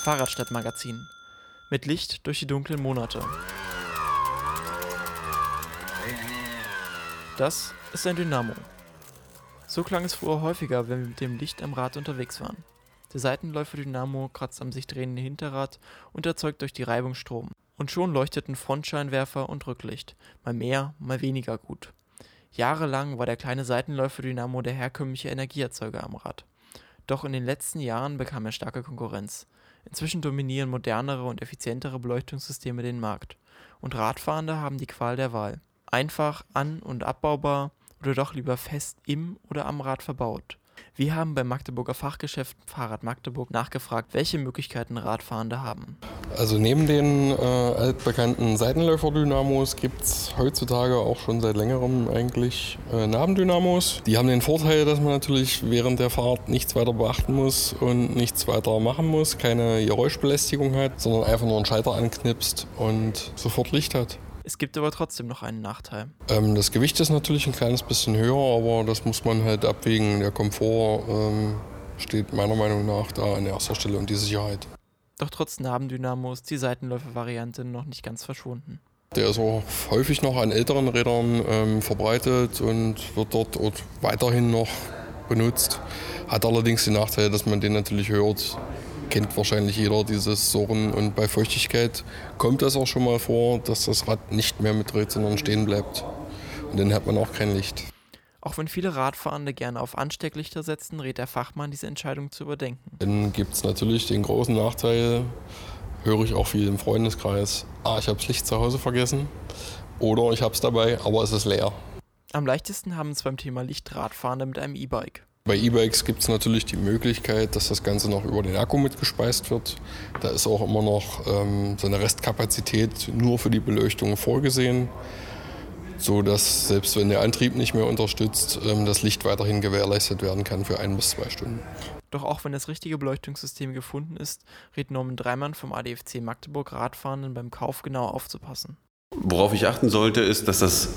Fahrradstadtmagazin. Mit Licht durch die dunklen Monate. Das ist ein Dynamo. So klang es früher häufiger, wenn wir mit dem Licht am Rad unterwegs waren. Der Seitenläufer-Dynamo kratzt am sich drehenden Hinterrad und erzeugt durch die Reibung Strom. Und schon leuchteten Frontscheinwerfer und Rücklicht, mal mehr, mal weniger gut. Jahrelang war der kleine Seitenläufer-Dynamo der herkömmliche Energieerzeuger am Rad. Doch in den letzten Jahren bekam er starke Konkurrenz. Inzwischen dominieren modernere und effizientere Beleuchtungssysteme den Markt. Und Radfahrende haben die Qual der Wahl. Einfach, an- und abbaubar oder doch lieber fest im oder am Rad verbaut. Wir haben beim Magdeburger Fachgeschäft Fahrrad Magdeburg nachgefragt, welche Möglichkeiten Radfahrende haben. Also neben den äh, altbekannten Seitenläufer-Dynamos gibt es heutzutage auch schon seit längerem eigentlich äh, Nabendynamos. Die haben den Vorteil, dass man natürlich während der Fahrt nichts weiter beachten muss und nichts weiter machen muss, keine Geräuschbelästigung hat, sondern einfach nur einen Schalter anknipst und sofort Licht hat. Es gibt aber trotzdem noch einen Nachteil. Ähm, das Gewicht ist natürlich ein kleines bisschen höher, aber das muss man halt abwägen. Der Komfort ähm, steht meiner Meinung nach da an erster Stelle und die Sicherheit. Doch trotz Nabendynamo ist die Seitenläufer-Variante noch nicht ganz verschwunden. Der ist auch häufig noch an älteren Rädern ähm, verbreitet und wird dort weiterhin noch benutzt. Hat allerdings den Nachteil, dass man den natürlich hört kennt wahrscheinlich jeder dieses Surren und bei Feuchtigkeit kommt das auch schon mal vor, dass das Rad nicht mehr mitdreht, sondern stehen bleibt. Und dann hat man auch kein Licht. Auch wenn viele Radfahrende gerne auf Anstecklichter setzen, rät der Fachmann, diese Entscheidung zu überdenken. Dann gibt es natürlich den großen Nachteil, höre ich auch viel im Freundeskreis, ah, ich habe das Licht zu Hause vergessen oder ich habe es dabei, aber es ist leer. Am leichtesten haben es beim Thema Licht Radfahrende mit einem E-Bike. Bei E-Bikes gibt es natürlich die Möglichkeit, dass das Ganze noch über den Akku mitgespeist wird. Da ist auch immer noch ähm, so eine Restkapazität nur für die Beleuchtung vorgesehen, so dass selbst wenn der Antrieb nicht mehr unterstützt, ähm, das Licht weiterhin gewährleistet werden kann für ein bis zwei Stunden. Doch auch wenn das richtige Beleuchtungssystem gefunden ist, rät Norman Dreimann vom ADFC Magdeburg Radfahrenden beim Kauf genau aufzupassen. Worauf ich achten sollte, ist, dass das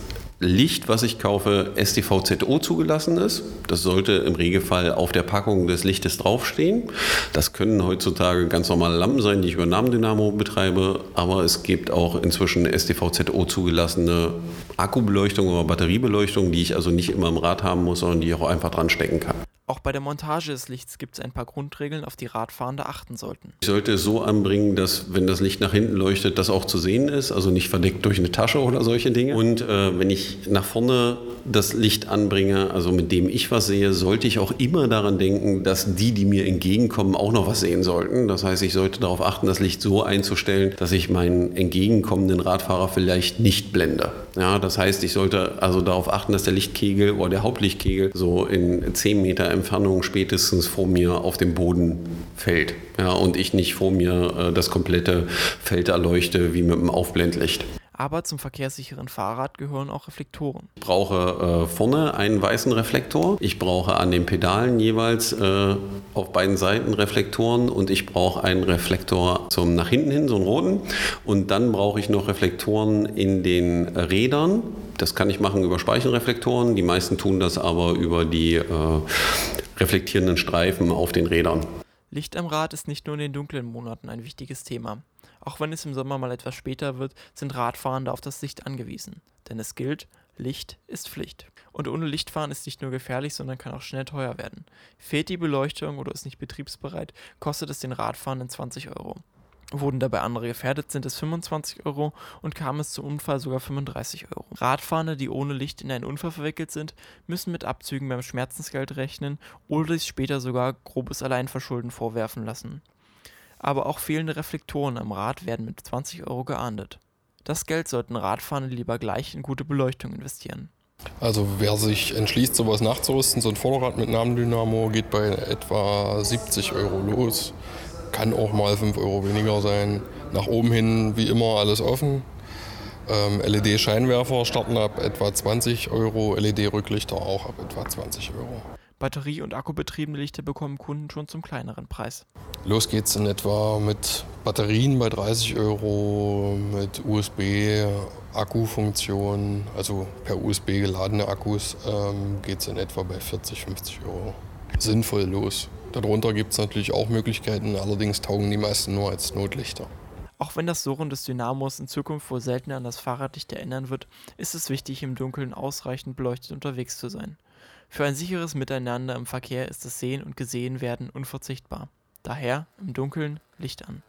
Licht, was ich kaufe, STVZO zugelassen ist. Das sollte im Regelfall auf der Packung des Lichtes draufstehen. Das können heutzutage ganz normale Lampen sein, die ich über Namendynamo betreibe, aber es gibt auch inzwischen STVZO zugelassene Akkubeleuchtung oder Batteriebeleuchtung, die ich also nicht immer im Rad haben muss, sondern die ich auch einfach dran stecken kann. Auch bei der Montage des Lichts gibt es ein paar Grundregeln, auf die Radfahrende achten sollten. Ich sollte es so anbringen, dass wenn das Licht nach hinten leuchtet, das auch zu sehen ist, also nicht verdeckt durch eine Tasche oder solche Dinge. Und äh, wenn ich nach vorne das Licht anbringe, also mit dem ich was sehe, sollte ich auch immer daran denken, dass die, die mir entgegenkommen, auch noch was sehen sollten. Das heißt, ich sollte darauf achten, das Licht so einzustellen, dass ich meinen entgegenkommenden Radfahrer vielleicht nicht blende. Ja, das heißt, ich sollte also darauf achten, dass der Lichtkegel oder der Hauptlichtkegel so in 10 Meter Entfernung spätestens vor mir auf dem Boden fällt. Ja, und ich nicht vor mir äh, das komplette Feld erleuchte wie mit einem Aufblendlicht. Aber zum verkehrssicheren Fahrrad gehören auch Reflektoren. Ich brauche äh, vorne einen weißen Reflektor. Ich brauche an den Pedalen jeweils äh, auf beiden Seiten Reflektoren und ich brauche einen Reflektor zum nach hinten hin, so einen roten. Und dann brauche ich noch Reflektoren in den Rädern. Das kann ich machen über Speichelreflektoren. Die meisten tun das aber über die äh, reflektierenden Streifen auf den Rädern. Licht am Rad ist nicht nur in den dunklen Monaten ein wichtiges Thema. Auch wenn es im Sommer mal etwas später wird, sind Radfahrende auf das Licht angewiesen. Denn es gilt, Licht ist Pflicht. Und ohne Lichtfahren ist nicht nur gefährlich, sondern kann auch schnell teuer werden. Fehlt die Beleuchtung oder ist nicht betriebsbereit, kostet es den Radfahrenden 20 Euro. Wurden dabei andere gefährdet, sind es 25 Euro und kam es zum Unfall sogar 35 Euro. Radfahrende, die ohne Licht in einen Unfall verwickelt sind, müssen mit Abzügen beim Schmerzensgeld rechnen oder sich später sogar grobes Alleinverschulden vorwerfen lassen. Aber auch fehlende Reflektoren am Rad werden mit 20 Euro geahndet. Das Geld sollten Radfahrende lieber gleich in gute Beleuchtung investieren. Also wer sich entschließt, sowas nachzurüsten, so ein Vorderrad mit Namendynamo geht bei etwa 70 Euro los. Kann auch mal 5 Euro weniger sein. Nach oben hin wie immer alles offen. Ähm, LED-Scheinwerfer starten ab etwa 20 Euro, LED-Rücklichter auch ab etwa 20 Euro. Batterie- und akkubetriebene Lichter bekommen Kunden schon zum kleineren Preis. Los geht's in etwa mit Batterien bei 30 Euro, mit USB-Akkufunktion, also per USB geladene Akkus, ähm, geht's in etwa bei 40, 50 Euro. Sinnvoll los. Darunter gibt es natürlich auch Möglichkeiten, allerdings taugen die meisten nur als Notlichter. Auch wenn das Surren des Dynamos in Zukunft wohl seltener an das Fahrradlicht erinnern wird, ist es wichtig, im Dunkeln ausreichend beleuchtet unterwegs zu sein. Für ein sicheres Miteinander im Verkehr ist das Sehen und Gesehenwerden unverzichtbar. Daher im Dunkeln Licht an